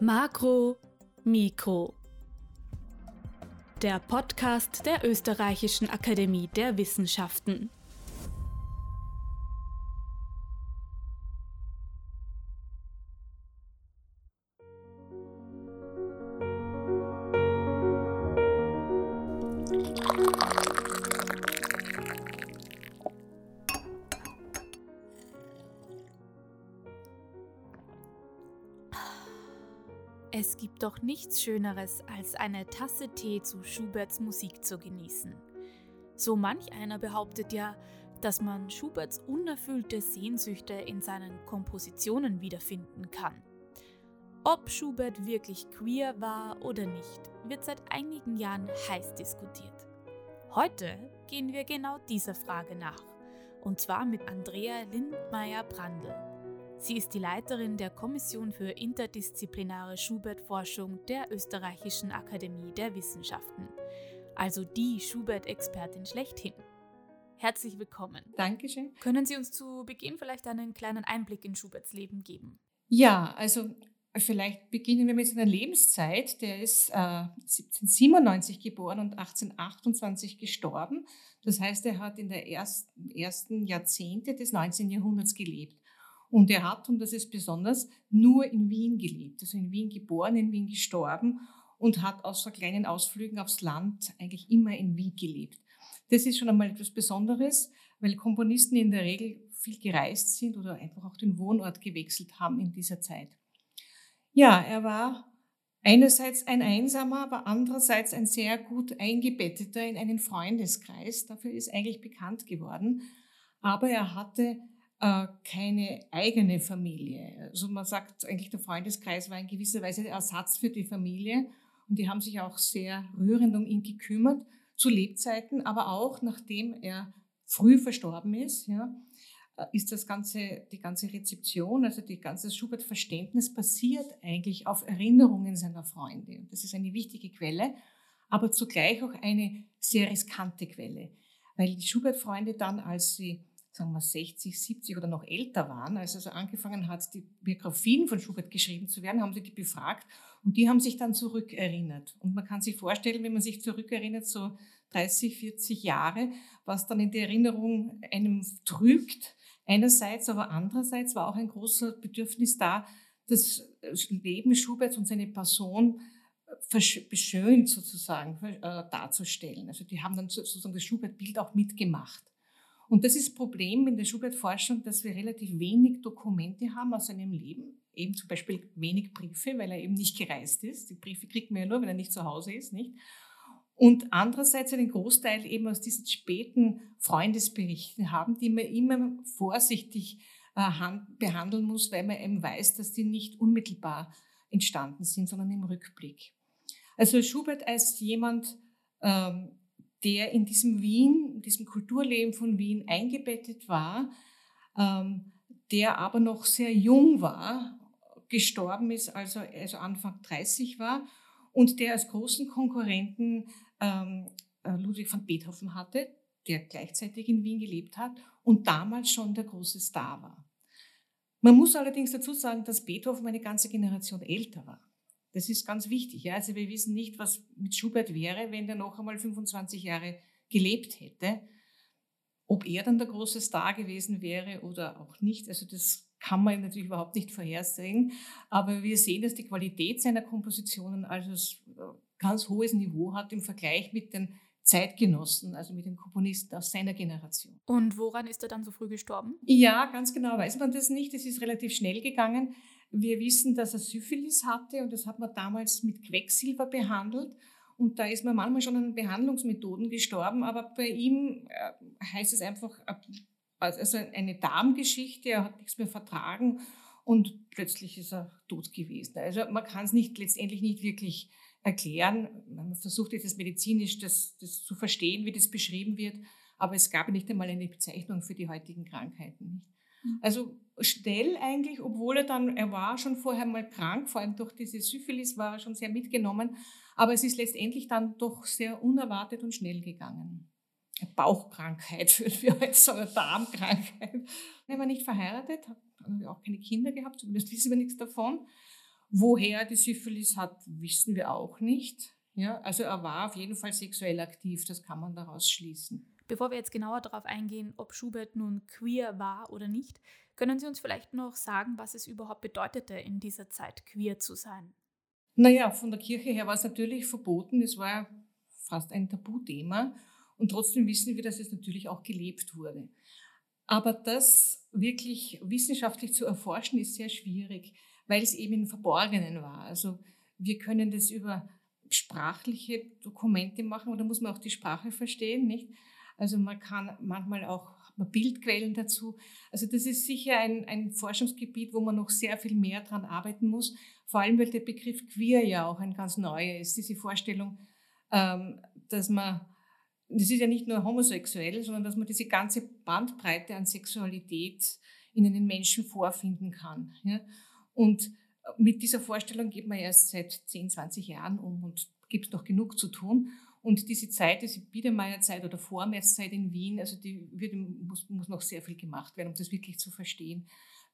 Makro, Mikro. Der Podcast der Österreichischen Akademie der Wissenschaften. Doch nichts Schöneres, als eine Tasse Tee zu Schuberts Musik zu genießen. So manch einer behauptet ja, dass man Schuberts unerfüllte Sehnsüchte in seinen Kompositionen wiederfinden kann. Ob Schubert wirklich queer war oder nicht, wird seit einigen Jahren heiß diskutiert. Heute gehen wir genau dieser Frage nach, und zwar mit Andrea Lindmeier-Brandl. Sie ist die Leiterin der Kommission für interdisziplinare Schubert-Forschung der Österreichischen Akademie der Wissenschaften, also die Schubert-Expertin schlechthin. Herzlich willkommen. Dankeschön. Können Sie uns zu Beginn vielleicht einen kleinen Einblick in Schuberts Leben geben? Ja, also vielleicht beginnen wir mit seiner Lebenszeit. Der ist äh, 1797 geboren und 1828 gestorben. Das heißt, er hat in der ersten, ersten Jahrzehnte des 19. Jahrhunderts gelebt. Und er hat, und das ist besonders, nur in Wien gelebt, also in Wien geboren, in Wien gestorben und hat außer kleinen Ausflügen aufs Land eigentlich immer in Wien gelebt. Das ist schon einmal etwas Besonderes, weil Komponisten in der Regel viel gereist sind oder einfach auch den Wohnort gewechselt haben in dieser Zeit. Ja, er war einerseits ein Einsamer, aber andererseits ein sehr gut eingebetteter in einen Freundeskreis. Dafür ist eigentlich bekannt geworden. Aber er hatte keine eigene Familie. Also man sagt eigentlich, der Freundeskreis war in gewisser Weise Ersatz für die Familie und die haben sich auch sehr rührend um ihn gekümmert, zu Lebzeiten, aber auch nachdem er früh verstorben ist, ja, äh, ist das ganze, die ganze Rezeption, also die ganze Schubert-Verständnis basiert eigentlich auf Erinnerungen seiner Freunde. Das ist eine wichtige Quelle, aber zugleich auch eine sehr riskante Quelle, weil die Schubert-Freunde dann, als sie sagen wir 60, 70 oder noch älter waren, als er angefangen hat, die Biografien von Schubert geschrieben zu werden, haben sie die befragt und die haben sich dann zurückerinnert. Und man kann sich vorstellen, wenn man sich zurückerinnert, so 30, 40 Jahre, was dann in der Erinnerung einem trügt, einerseits, aber andererseits war auch ein großer Bedürfnis da, das Leben Schuberts und seine Person beschönt sozusagen äh, darzustellen. Also die haben dann sozusagen das Schubert-Bild auch mitgemacht. Und das ist das Problem in der Schubert-Forschung, dass wir relativ wenig Dokumente haben aus seinem Leben. Eben zum Beispiel wenig Briefe, weil er eben nicht gereist ist. Die Briefe kriegt man ja nur, wenn er nicht zu Hause ist, nicht? Und andererseits einen Großteil eben aus diesen späten Freundesberichten haben, die man immer vorsichtig äh, behandeln muss, weil man eben weiß, dass die nicht unmittelbar entstanden sind, sondern im Rückblick. Also Schubert als jemand, ähm, der in diesem Wien, in diesem Kulturleben von Wien eingebettet war, ähm, der aber noch sehr jung war, gestorben ist, also, also Anfang 30 war und der als großen Konkurrenten ähm, äh, Ludwig van Beethoven hatte, der gleichzeitig in Wien gelebt hat und damals schon der große Star war. Man muss allerdings dazu sagen, dass Beethoven eine ganze Generation älter war. Das ist ganz wichtig. Ja? Also wir wissen nicht, was mit Schubert wäre, wenn der noch einmal 25 Jahre gelebt hätte. Ob er dann der große Star gewesen wäre oder auch nicht, also das kann man natürlich überhaupt nicht vorhersehen. Aber wir sehen, dass die Qualität seiner Kompositionen also ein ganz hohes Niveau hat im Vergleich mit den Zeitgenossen, also mit den Komponisten aus seiner Generation. Und woran ist er dann so früh gestorben? Ja, ganz genau weiß man das nicht. Es ist relativ schnell gegangen. Wir wissen, dass er Syphilis hatte und das hat man damals mit Quecksilber behandelt. Und da ist man manchmal schon an Behandlungsmethoden gestorben, aber bei ihm äh, heißt es einfach, äh, also eine Darmgeschichte, er hat nichts mehr vertragen und plötzlich ist er tot gewesen. Also man kann es nicht, letztendlich nicht wirklich erklären. Man versucht jetzt medizinisch das, das zu verstehen, wie das beschrieben wird, aber es gab nicht einmal eine Bezeichnung für die heutigen Krankheiten. Mhm. Also schnell eigentlich, obwohl er dann, er war schon vorher mal krank, vor allem durch diese Syphilis war er schon sehr mitgenommen, aber es ist letztendlich dann doch sehr unerwartet und schnell gegangen. Bauchkrankheit, würden wir heute sagen, Darmkrankheit. Er war nicht verheiratet, hat auch keine Kinder gehabt, zumindest wissen wir nichts davon. Woher die Syphilis hat, wissen wir auch nicht. Ja, also er war auf jeden Fall sexuell aktiv, das kann man daraus schließen. Bevor wir jetzt genauer darauf eingehen, ob Schubert nun queer war oder nicht, können Sie uns vielleicht noch sagen, was es überhaupt bedeutete, in dieser Zeit queer zu sein? Naja, von der Kirche her war es natürlich verboten, es war fast ein Tabuthema und trotzdem wissen wir, dass es natürlich auch gelebt wurde. Aber das wirklich wissenschaftlich zu erforschen, ist sehr schwierig, weil es eben im Verborgenen war. Also wir können das über sprachliche Dokumente machen, oder muss man auch die Sprache verstehen, nicht? Also man kann manchmal auch Bildquellen dazu. Also das ist sicher ein, ein Forschungsgebiet, wo man noch sehr viel mehr dran arbeiten muss. Vor allem, weil der Begriff queer ja auch ein ganz neuer ist. Diese Vorstellung, ähm, dass man, das ist ja nicht nur homosexuell, sondern dass man diese ganze Bandbreite an Sexualität in einen Menschen vorfinden kann. Ja? Und mit dieser Vorstellung geht man erst seit 10, 20 Jahren um und gibt noch genug zu tun. Und diese Zeit, diese Biedermeierzeit oder Vormärzzeit in Wien, also die wird, muss, muss noch sehr viel gemacht werden, um das wirklich zu verstehen,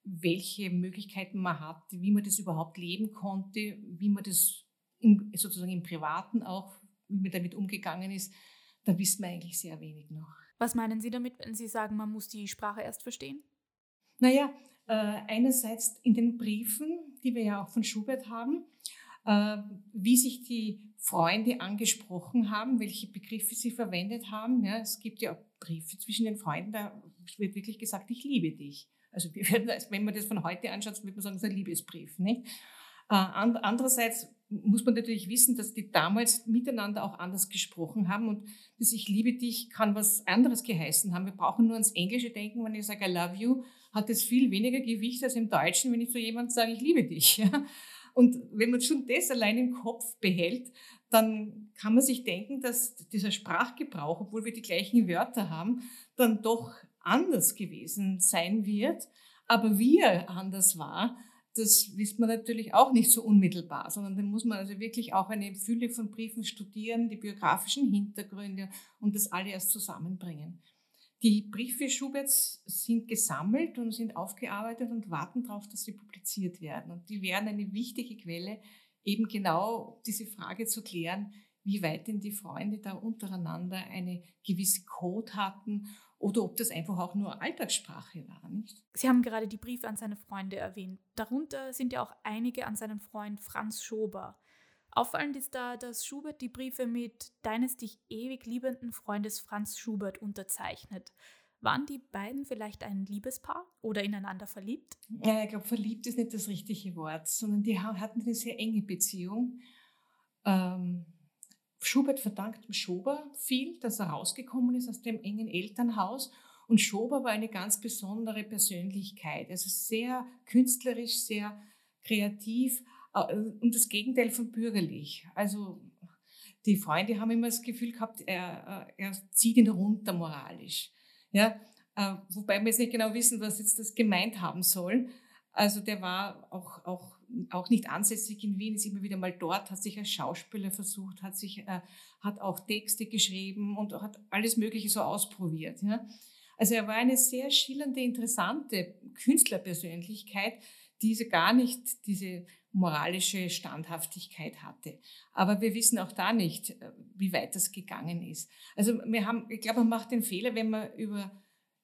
welche Möglichkeiten man hat, wie man das überhaupt leben konnte, wie man das im, sozusagen im Privaten auch, wie man damit umgegangen ist. Da wissen wir eigentlich sehr wenig noch. Was meinen Sie damit, wenn Sie sagen, man muss die Sprache erst verstehen? Naja, äh, einerseits in den Briefen, die wir ja auch von Schubert haben, wie sich die Freunde angesprochen haben, welche Begriffe sie verwendet haben. Ja, es gibt ja Briefe zwischen den Freunden, da wird wirklich gesagt, ich liebe dich. Also werden, wenn man das von heute anschaut, würde man sagen, es ist ein Liebesbrief. Nicht? Äh, andererseits muss man natürlich wissen, dass die damals miteinander auch anders gesprochen haben und das Ich liebe dich kann was anderes geheißen haben. Wir brauchen nur ans Englische denken, wenn ich sage I love you, hat es viel weniger Gewicht als im Deutschen, wenn ich zu jemandem sage, ich liebe dich. Und wenn man schon das allein im Kopf behält, dann kann man sich denken, dass dieser Sprachgebrauch, obwohl wir die gleichen Wörter haben, dann doch anders gewesen sein wird. Aber wie er anders war, das wisst man natürlich auch nicht so unmittelbar, sondern da muss man also wirklich auch eine Fülle von Briefen studieren, die biografischen Hintergründe und das alle erst zusammenbringen. Die Briefe Schuberts sind gesammelt und sind aufgearbeitet und warten darauf, dass sie publiziert werden. Und die wären eine wichtige Quelle, eben genau diese Frage zu klären, wie weit denn die Freunde da untereinander eine gewisse Code hatten oder ob das einfach auch nur Alltagssprache war. Nicht? Sie haben gerade die Briefe an seine Freunde erwähnt. Darunter sind ja auch einige an seinen Freund Franz Schober. Auffallend ist da, dass Schubert die Briefe mit deines dich ewig liebenden Freundes Franz Schubert unterzeichnet. Waren die beiden vielleicht ein Liebespaar oder ineinander verliebt? Ja, ich glaube, verliebt ist nicht das richtige Wort, sondern die hatten eine sehr enge Beziehung. Ähm, Schubert verdankt Schober viel, dass er rausgekommen ist aus dem engen Elternhaus. Und Schober war eine ganz besondere Persönlichkeit, also sehr künstlerisch, sehr kreativ, und das Gegenteil von bürgerlich. Also die Freunde haben immer das Gefühl gehabt, er, äh, er zieht ihn runter moralisch. Ja, äh, wobei wir jetzt nicht genau wissen, was jetzt das gemeint haben soll. Also der war auch, auch, auch nicht ansässig in Wien, ist immer wieder mal dort, hat sich als Schauspieler versucht, hat, sich, äh, hat auch Texte geschrieben und hat alles Mögliche so ausprobiert. Ja. Also er war eine sehr schillernde, interessante Künstlerpersönlichkeit, diese gar nicht diese moralische Standhaftigkeit hatte. Aber wir wissen auch da nicht, äh, wie weit das gegangen ist. Also wir haben, ich glaube, man macht den Fehler, wenn man über,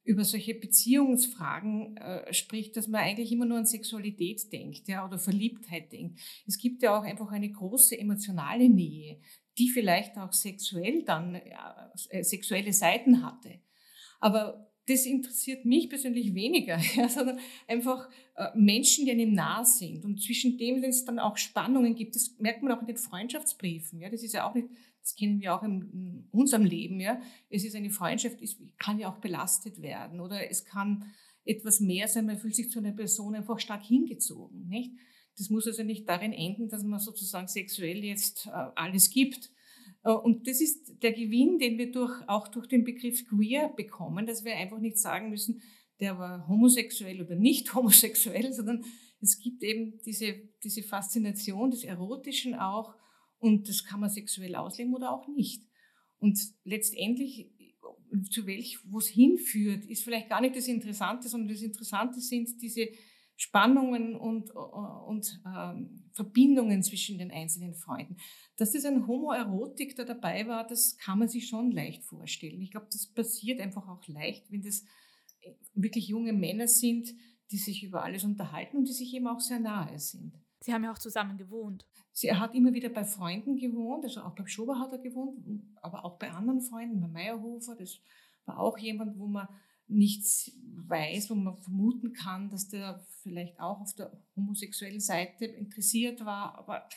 über solche Beziehungsfragen äh, spricht, dass man eigentlich immer nur an Sexualität denkt ja, oder Verliebtheit denkt. Es gibt ja auch einfach eine große emotionale Nähe, die vielleicht auch sexuell dann äh, sexuelle Seiten hatte. Aber das interessiert mich persönlich weniger, ja, sondern einfach äh, Menschen, die einem nah sind und zwischen dem es dann auch Spannungen gibt. Das merkt man auch in den Freundschaftsbriefen. Ja, das ist ja auch nicht, das kennen wir auch in, unserem Leben. Ja, es ist eine Freundschaft, es kann ja auch belastet werden oder es kann etwas mehr sein. Man fühlt sich zu einer Person einfach stark hingezogen, nicht? Das muss also nicht darin enden, dass man sozusagen sexuell jetzt äh, alles gibt, und das ist der Gewinn, den wir durch, auch durch den Begriff queer bekommen, dass wir einfach nicht sagen müssen, der war homosexuell oder nicht homosexuell, sondern es gibt eben diese, diese Faszination des Erotischen auch und das kann man sexuell ausleben oder auch nicht. Und letztendlich zu welch, wo es hinführt, ist vielleicht gar nicht das Interessante, sondern das Interessante sind diese Spannungen und, und ähm, Verbindungen zwischen den einzelnen Freunden. Dass das ein Homoerotik da dabei war, das kann man sich schon leicht vorstellen. Ich glaube, das passiert einfach auch leicht, wenn das äh, wirklich junge Männer sind, die sich über alles unterhalten und die sich eben auch sehr nahe sind. Sie haben ja auch zusammen gewohnt. Sie hat immer wieder bei Freunden gewohnt, also auch beim Schober hat er gewohnt, aber auch bei anderen Freunden, bei Meyerhofer, das war auch jemand, wo man nichts weiß, wo man vermuten kann, dass der vielleicht auch auf der homosexuellen Seite interessiert war. Aber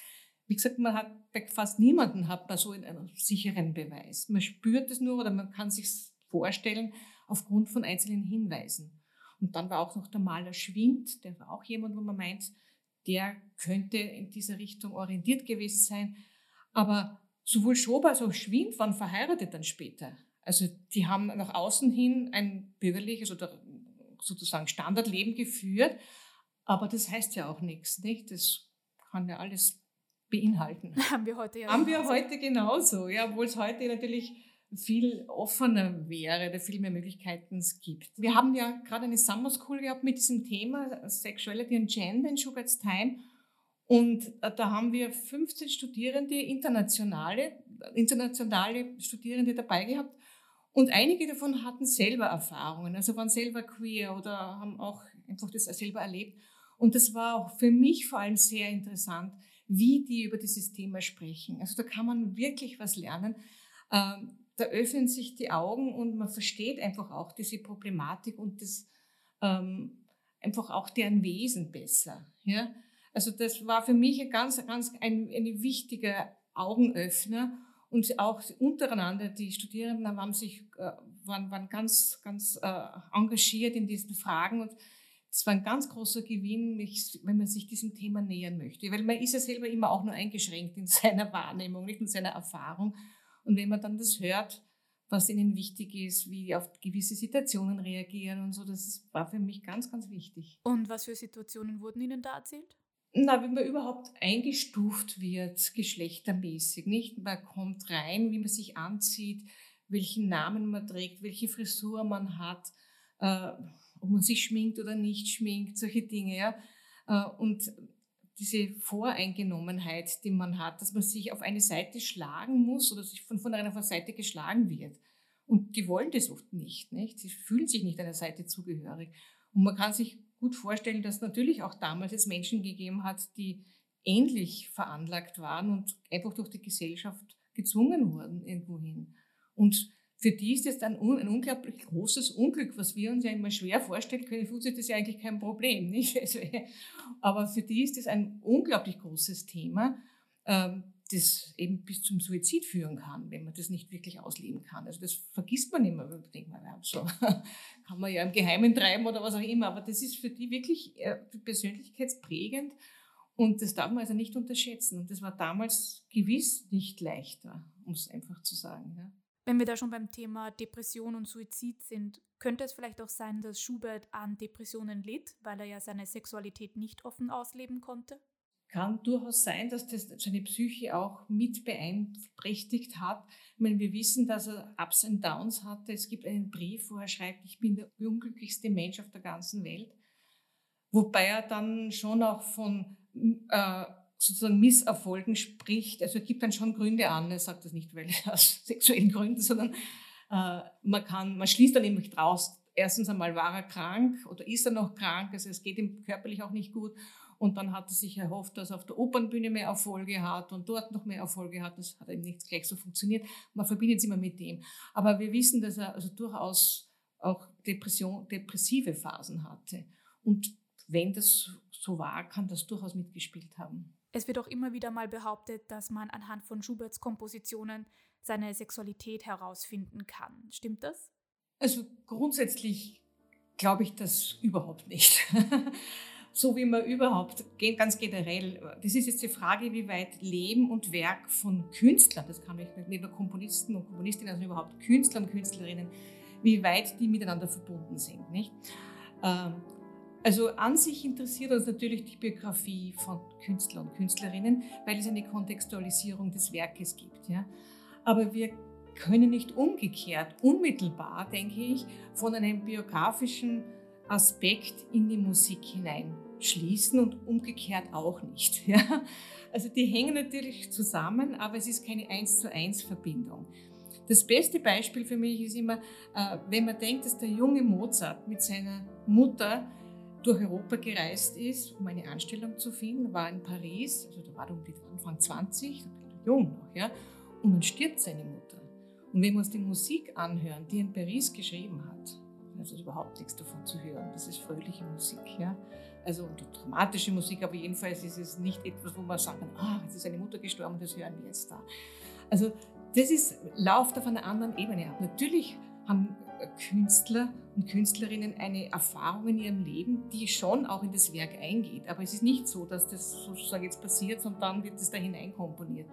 wie gesagt, man hat bei fast niemanden hat man so einen sicheren Beweis. Man spürt es nur oder man kann sich vorstellen aufgrund von einzelnen Hinweisen. Und dann war auch noch der Maler Schwind, der war auch jemand, wo man meint, der könnte in dieser Richtung orientiert gewesen sein. Aber sowohl Schober als auch Schwind waren verheiratet dann später. Also die haben nach außen hin ein bürgerliches oder sozusagen Standardleben geführt, aber das heißt ja auch nichts, nicht? Das kann ja alles beinhalten. Haben wir heute ja. Haben wir heute genauso, ja, obwohl es heute natürlich viel offener wäre oder viel mehr Möglichkeiten es gibt. Wir haben ja gerade eine Summer School gehabt mit diesem Thema Sexuality and Gender in Schubert's Time. Und äh, da haben wir 15 Studierende, internationale, internationale Studierende dabei gehabt. Und einige davon hatten selber Erfahrungen, also waren selber queer oder haben auch einfach das selber erlebt. Und das war auch für mich vor allem sehr interessant, wie die über dieses Thema sprechen. Also da kann man wirklich was lernen. Ähm, da öffnen sich die Augen und man versteht einfach auch diese Problematik und das ähm, einfach auch deren Wesen besser. Also das war für mich ein ganz, ganz ein, ein wichtiger Augenöffner und auch untereinander, die Studierenden haben sich, äh, waren, waren ganz, ganz äh, engagiert in diesen Fragen und es war ein ganz großer Gewinn, wenn man sich diesem Thema nähern möchte. Weil man ist ja selber immer auch nur eingeschränkt in seiner Wahrnehmung, nicht in seiner Erfahrung. Und wenn man dann das hört, was ihnen wichtig ist, wie auf gewisse Situationen reagieren und so, das war für mich ganz, ganz wichtig. Und was für Situationen wurden Ihnen da erzählt? Na, wie man überhaupt eingestuft wird, geschlechtermäßig, nicht? Man kommt rein, wie man sich anzieht, welchen Namen man trägt, welche Frisur man hat, äh, ob man sich schminkt oder nicht schminkt, solche Dinge, ja. Äh, und diese Voreingenommenheit, die man hat, dass man sich auf eine Seite schlagen muss oder sich von, von einer Seite geschlagen wird. Und die wollen das oft nicht, nicht. Sie fühlen sich nicht einer Seite zugehörig. Und man kann sich gut vorstellen, dass natürlich auch damals es Menschen gegeben hat, die ähnlich veranlagt waren und einfach durch die Gesellschaft gezwungen wurden irgendwohin. Und für die ist das dann ein unglaublich großes Unglück, was wir uns ja immer schwer vorstellen können. Für uns ist das ja eigentlich kein Problem. Nicht? Also, aber für die ist das ein unglaublich großes Thema, ähm, das eben bis zum Suizid führen kann, wenn man das nicht wirklich ausleben kann. Also das vergisst man immer. Man denkt man, so kann man ja im Geheimen treiben oder was auch immer. Aber das ist für die wirklich äh, persönlichkeitsprägend. Und das darf man also nicht unterschätzen. Und das war damals gewiss nicht leichter, um es einfach zu sagen. Ja. Wenn wir da schon beim Thema Depression und Suizid sind, könnte es vielleicht auch sein, dass Schubert an Depressionen litt, weil er ja seine Sexualität nicht offen ausleben konnte? Kann durchaus sein, dass das seine Psyche auch mit beeinträchtigt hat. Ich meine, wir wissen, dass er Ups und Downs hatte. Es gibt einen Brief, wo er schreibt, ich bin der unglücklichste Mensch auf der ganzen Welt. Wobei er dann schon auch von äh, sozusagen Misserfolgen spricht. Also er gibt dann schon Gründe an. Er sagt das nicht, weil aus sexuellen Gründen, sondern äh, man kann, man schließt dann nämlich draus. Erstens einmal war er krank oder ist er noch krank, also es geht ihm körperlich auch nicht gut. Und dann hat er sich erhofft, dass er auf der Opernbühne mehr Erfolge hat und dort noch mehr Erfolge hat. Das hat eben nicht gleich so funktioniert. Man verbindet es immer mit dem. Aber wir wissen, dass er also durchaus auch Depression, depressive Phasen hatte. Und wenn das so war, kann das durchaus mitgespielt haben. Es wird auch immer wieder mal behauptet, dass man anhand von Schuberts Kompositionen seine Sexualität herausfinden kann. Stimmt das? Also grundsätzlich glaube ich das überhaupt nicht. so wie man überhaupt, ganz generell, das ist jetzt die Frage, wie weit Leben und Werk von Künstlern, das kann ich nicht nur Komponisten und Komponistinnen, sondern überhaupt Künstler und Künstlerinnen, wie weit die miteinander verbunden sind. Nicht? Ähm, also an sich interessiert uns natürlich die Biografie von Künstlern und Künstlerinnen, weil es eine Kontextualisierung des Werkes gibt. Ja? Aber wir können nicht umgekehrt, unmittelbar, denke ich, von einem biografischen Aspekt in die Musik hineinschließen und umgekehrt auch nicht. Ja? Also die hängen natürlich zusammen, aber es ist keine eins zu eins Verbindung. Das beste Beispiel für mich ist immer, äh, wenn man denkt, dass der junge Mozart mit seiner Mutter durch Europa gereist ist, um eine Anstellung zu finden, war in Paris, also da war er um die Anfang 20, jung noch, ja, und dann stirbt seine Mutter. Und wenn wir uns die Musik anhören, die er in Paris geschrieben hat, also überhaupt nichts davon zu hören. Das ist fröhliche Musik, ja. Also und dramatische Musik, aber jedenfalls ist es nicht etwas, wo man sagen kann, ah, jetzt ist eine Mutter gestorben, das hören wir jetzt da. Also das ist, läuft auf einer anderen Ebene ab. Natürlich haben Künstler und Künstlerinnen eine Erfahrung in ihrem Leben, die schon auch in das Werk eingeht. Aber es ist nicht so, dass das sozusagen jetzt passiert und dann wird es da hineinkomponiert.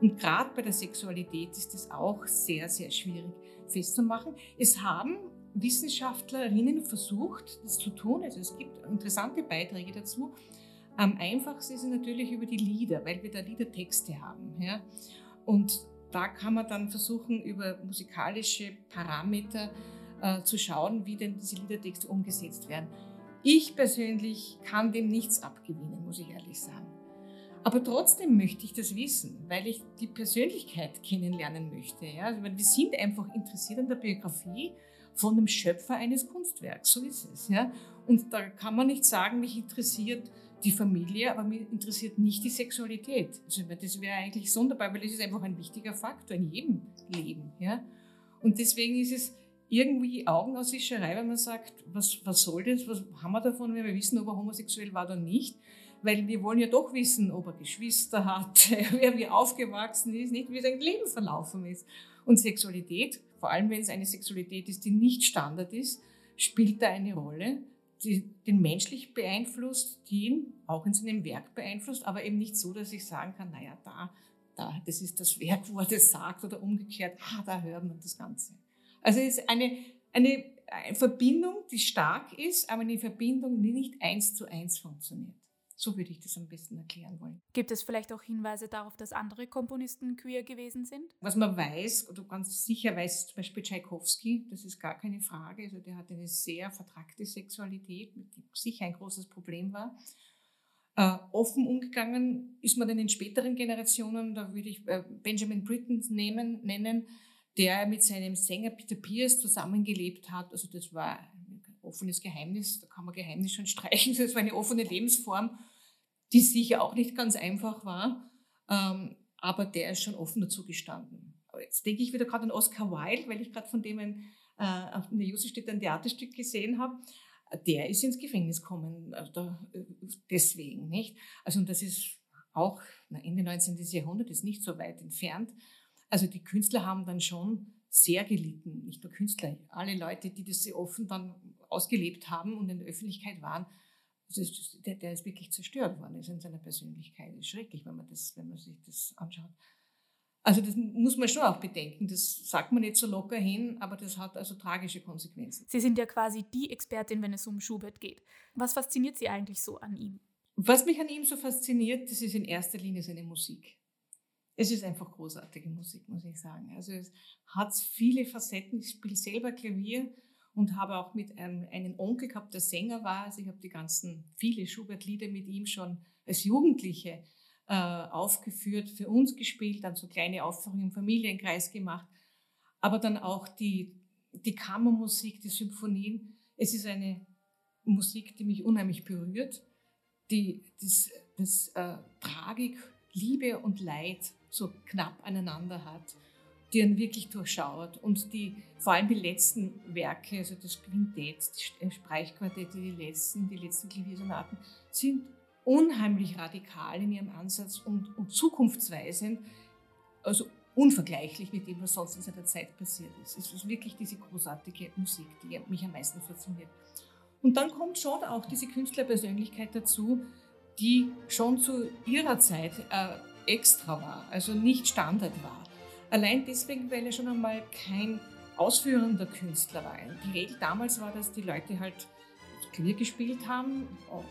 Und gerade bei der Sexualität ist es auch sehr, sehr schwierig festzumachen. Es haben Wissenschaftlerinnen versucht, das zu tun. Also es gibt interessante Beiträge dazu. Am einfachsten ist es natürlich über die Lieder, weil wir da Liedertexte haben. Ja? Und da kann man dann versuchen, über musikalische Parameter äh, zu schauen, wie denn diese Liedertexte umgesetzt werden. Ich persönlich kann dem nichts abgewinnen, muss ich ehrlich sagen. Aber trotzdem möchte ich das wissen, weil ich die Persönlichkeit kennenlernen möchte. Ja? Also, wir sind einfach interessiert an der Biografie von dem Schöpfer eines Kunstwerks, so ist es. Ja? Und da kann man nicht sagen, mich interessiert die Familie, aber mich interessiert nicht die Sexualität. Also das wäre eigentlich sonderbar, weil das ist einfach ein wichtiger Faktor in jedem Leben. Ja? Und deswegen ist es irgendwie Augenauswischerei, wenn man sagt, was, was soll das, was haben wir davon, wenn wir wissen, ob er homosexuell war oder nicht. Weil wir wollen ja doch wissen, ob er Geschwister hat, wer wie aufgewachsen ist, nicht wie sein Leben verlaufen ist. Und Sexualität, vor allem wenn es eine Sexualität ist, die nicht Standard ist, spielt da eine Rolle die, den menschlich beeinflusst, die ihn auch in seinem Werk beeinflusst, aber eben nicht so, dass ich sagen kann, naja, da, da, das ist das Werk, wo er das sagt oder umgekehrt, ah, da hört man das Ganze. Also es ist eine, eine, eine Verbindung, die stark ist, aber eine Verbindung, die nicht eins zu eins funktioniert. So würde ich das am besten erklären wollen. Gibt es vielleicht auch Hinweise darauf, dass andere Komponisten queer gewesen sind? Was man weiß, oder ganz sicher weiß zum Beispiel Tchaikovsky, das ist gar keine Frage. Also der hat eine sehr vertragte Sexualität, mit die sicher ein großes Problem war. Äh, offen umgegangen ist man dann in späteren Generationen, da würde ich äh, Benjamin Britten nehmen, nennen, der mit seinem Sänger Peter Pierce zusammengelebt hat. Also das war offenes Geheimnis, da kann man Geheimnis schon streichen, das war eine offene Lebensform, die sicher auch nicht ganz einfach war, ähm, aber der ist schon offen dazu gestanden. Aber jetzt denke ich wieder gerade an Oscar Wilde, weil ich gerade von dem ein, äh, auf der Jussi ein Theaterstück gesehen habe. Der ist ins Gefängnis gekommen, also deswegen, nicht? Also, und das ist auch Ende 19. Jahrhundert, ist nicht so weit entfernt. Also, die Künstler haben dann schon sehr gelitten, nicht nur Künstler, alle Leute, die das sehr offen dann ausgelebt haben und in der Öffentlichkeit waren, ist, der, der, ist wirklich zerstört worden ist in seiner Persönlichkeit. Das ist schrecklich, wenn man, das, wenn man sich das anschaut. Also das muss man schon auch bedenken. Das sagt man nicht so locker hin, aber das hat also tragische Konsequenzen. Sie sind ja quasi die Expertin, wenn es um Schubert geht. Was fasziniert Sie eigentlich so an ihm? Was mich an ihm so fasziniert, das ist in erster Linie seine Musik. Es ist einfach großartige Musik, muss ich sagen. Also es hat viele Facetten. Ich spiele selber Klavier und habe auch mit einem, einem Onkel gehabt, der Sänger war. Also ich habe die ganzen, viele Schubert-Lieder mit ihm schon als Jugendliche äh, aufgeführt, für uns gespielt, dann so kleine Aufführungen im Familienkreis gemacht. Aber dann auch die, die Kammermusik, die Symphonien. Es ist eine Musik, die mich unheimlich berührt, die das, das äh, Tragik, Liebe und Leid so knapp aneinander hat die ihn wirklich durchschaut und die, vor allem die letzten Werke, also das Quintett, die Streichquartette, die letzten, die letzten Klaviersonaten, sind unheimlich radikal in ihrem Ansatz und, und zukunftsweisend, also unvergleichlich mit dem, was sonst in seiner Zeit passiert ist. Es ist wirklich diese großartige Musik, die mich am meisten fasziniert. Und dann kommt schon auch diese Künstlerpersönlichkeit dazu, die schon zu ihrer Zeit äh, extra war, also nicht Standard war. Allein deswegen, weil er schon einmal kein ausführender Künstler war. Die Regel damals war, dass die Leute halt Klavier gespielt haben. Oh,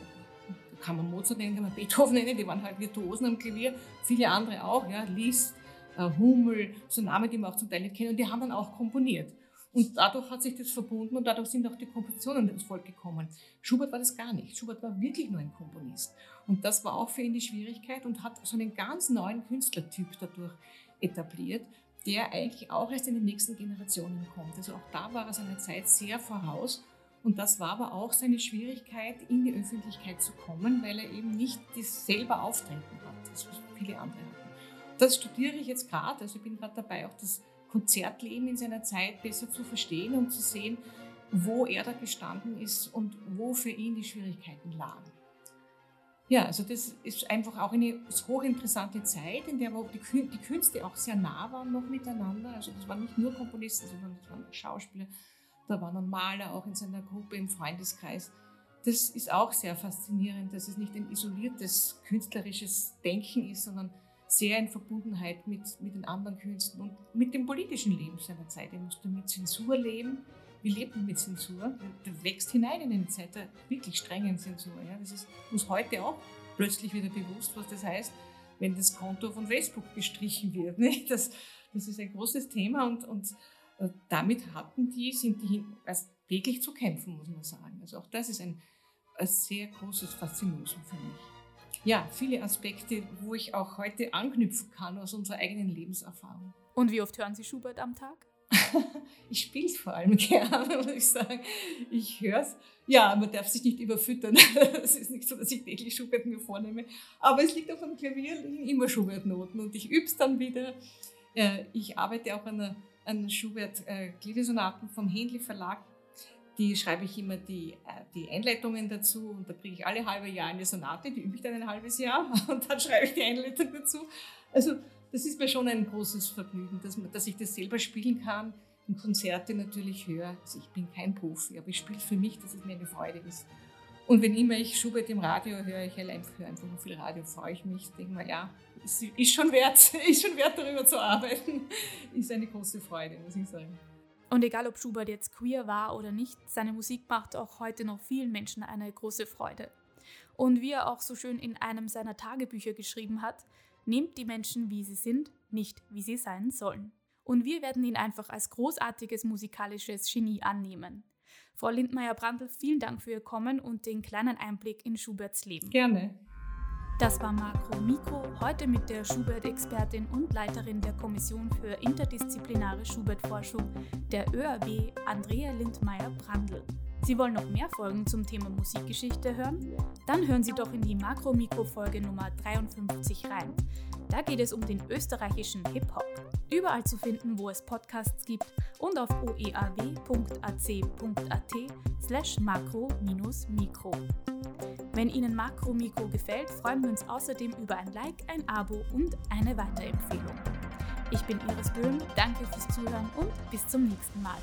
kann man Mozart nennen, kann man Beethoven nennen, die waren halt Virtuosen am Klavier. Viele andere auch, ja, Liszt, äh, Hummel, so Namen, die man auch zum Teil nicht kennt. Und die haben dann auch komponiert. Und dadurch hat sich das verbunden und dadurch sind auch die Kompositionen ins Volk gekommen. Schubert war das gar nicht. Schubert war wirklich nur ein Komponist. Und das war auch für ihn die Schwierigkeit und hat so einen ganz neuen Künstlertyp dadurch etabliert, der eigentlich auch erst in den nächsten Generationen kommt. Also auch da war er seiner Zeit sehr voraus. Und das war aber auch seine Schwierigkeit, in die Öffentlichkeit zu kommen, weil er eben nicht das selber auftreten hat, das was viele andere hatten. Das studiere ich jetzt gerade. Also ich bin gerade dabei, auch das Konzertleben in seiner Zeit besser zu verstehen und zu sehen, wo er da gestanden ist und wo für ihn die Schwierigkeiten lagen. Ja, also das ist einfach auch eine hochinteressante Zeit, in der die Künste auch sehr nah waren noch miteinander. Also das waren nicht nur Komponisten, sondern das waren Schauspieler, da waren dann Maler auch in seiner Gruppe im Freundeskreis. Das ist auch sehr faszinierend, dass es nicht ein isoliertes künstlerisches Denken ist, sondern sehr in Verbundenheit mit, mit den anderen Künsten und mit dem politischen Leben seiner Zeit. Er musste mit Zensur leben. Wir lebten mit Zensur. Der wächst hinein in eine Zeit der wirklich strengen Zensur. Ja. Das ist uns heute auch plötzlich wieder bewusst, was das heißt, wenn das Konto von Facebook gestrichen wird. Nicht? Das, das ist ein großes Thema und, und äh, damit hatten die, sind die also täglich zu kämpfen, muss man sagen. Also auch das ist ein, ein sehr großes Faszinosum für mich ja, viele Aspekte, wo ich auch heute anknüpfen kann aus unserer eigenen Lebenserfahrung. Und wie oft hören Sie Schubert am Tag? ich spiele es vor allem gerne, muss ich sagen. Ich höre es. Ja, man darf sich nicht überfüttern. Es ist nicht so, dass ich täglich Schubert mir vornehme. Aber es liegt auf dem Klavier, immer Schubert-Noten und ich übe es dann wieder. Äh, ich arbeite auch an, an Schubert-Gliedersonaten äh, vom Händli Verlag die schreibe ich immer die, äh, die Einleitungen dazu und da kriege ich alle halbe Jahr eine Sonate, die übe ich dann ein halbes Jahr und dann schreibe ich die Einleitung dazu. Also das ist mir schon ein großes Vergnügen, dass, dass ich das selber spielen kann, in Konzerte natürlich höre. Also ich bin kein Profi, aber ich spiele für mich, dass es mir eine Freude ist. Und wenn immer ich Schubert im Radio höre, ich höre einfach nur viel Radio, freue ich mich, denke mal, ja, ist, ist, schon wert, ist schon wert, darüber zu arbeiten. Ist eine große Freude, muss ich sagen. Und egal ob Schubert jetzt queer war oder nicht, seine Musik macht auch heute noch vielen Menschen eine große Freude. Und wie er auch so schön in einem seiner Tagebücher geschrieben hat, nehmt die Menschen, wie sie sind, nicht wie sie sein sollen. Und wir werden ihn einfach als großartiges musikalisches Genie annehmen. Frau Lindmeier-Brandl, vielen Dank für Ihr Kommen und den kleinen Einblick in Schuberts Leben. Gerne. Das war Makro Mikro, heute mit der Schubert-Expertin und Leiterin der Kommission für interdisziplinare Schubert-Forschung, der ÖAW, Andrea Lindmeier-Brandl. Sie wollen noch mehr Folgen zum Thema Musikgeschichte hören? Dann hören Sie doch in die Makro-Mikro-Folge Nummer 53 rein. Da geht es um den österreichischen Hip-Hop. Überall zu finden, wo es Podcasts gibt und auf oeaw.ac.at slash makro-mikro. Wenn Ihnen Makro Mikro gefällt, freuen wir uns außerdem über ein Like, ein Abo und eine Weiterempfehlung. Ich bin Iris Böhm, danke fürs Zuhören und bis zum nächsten Mal.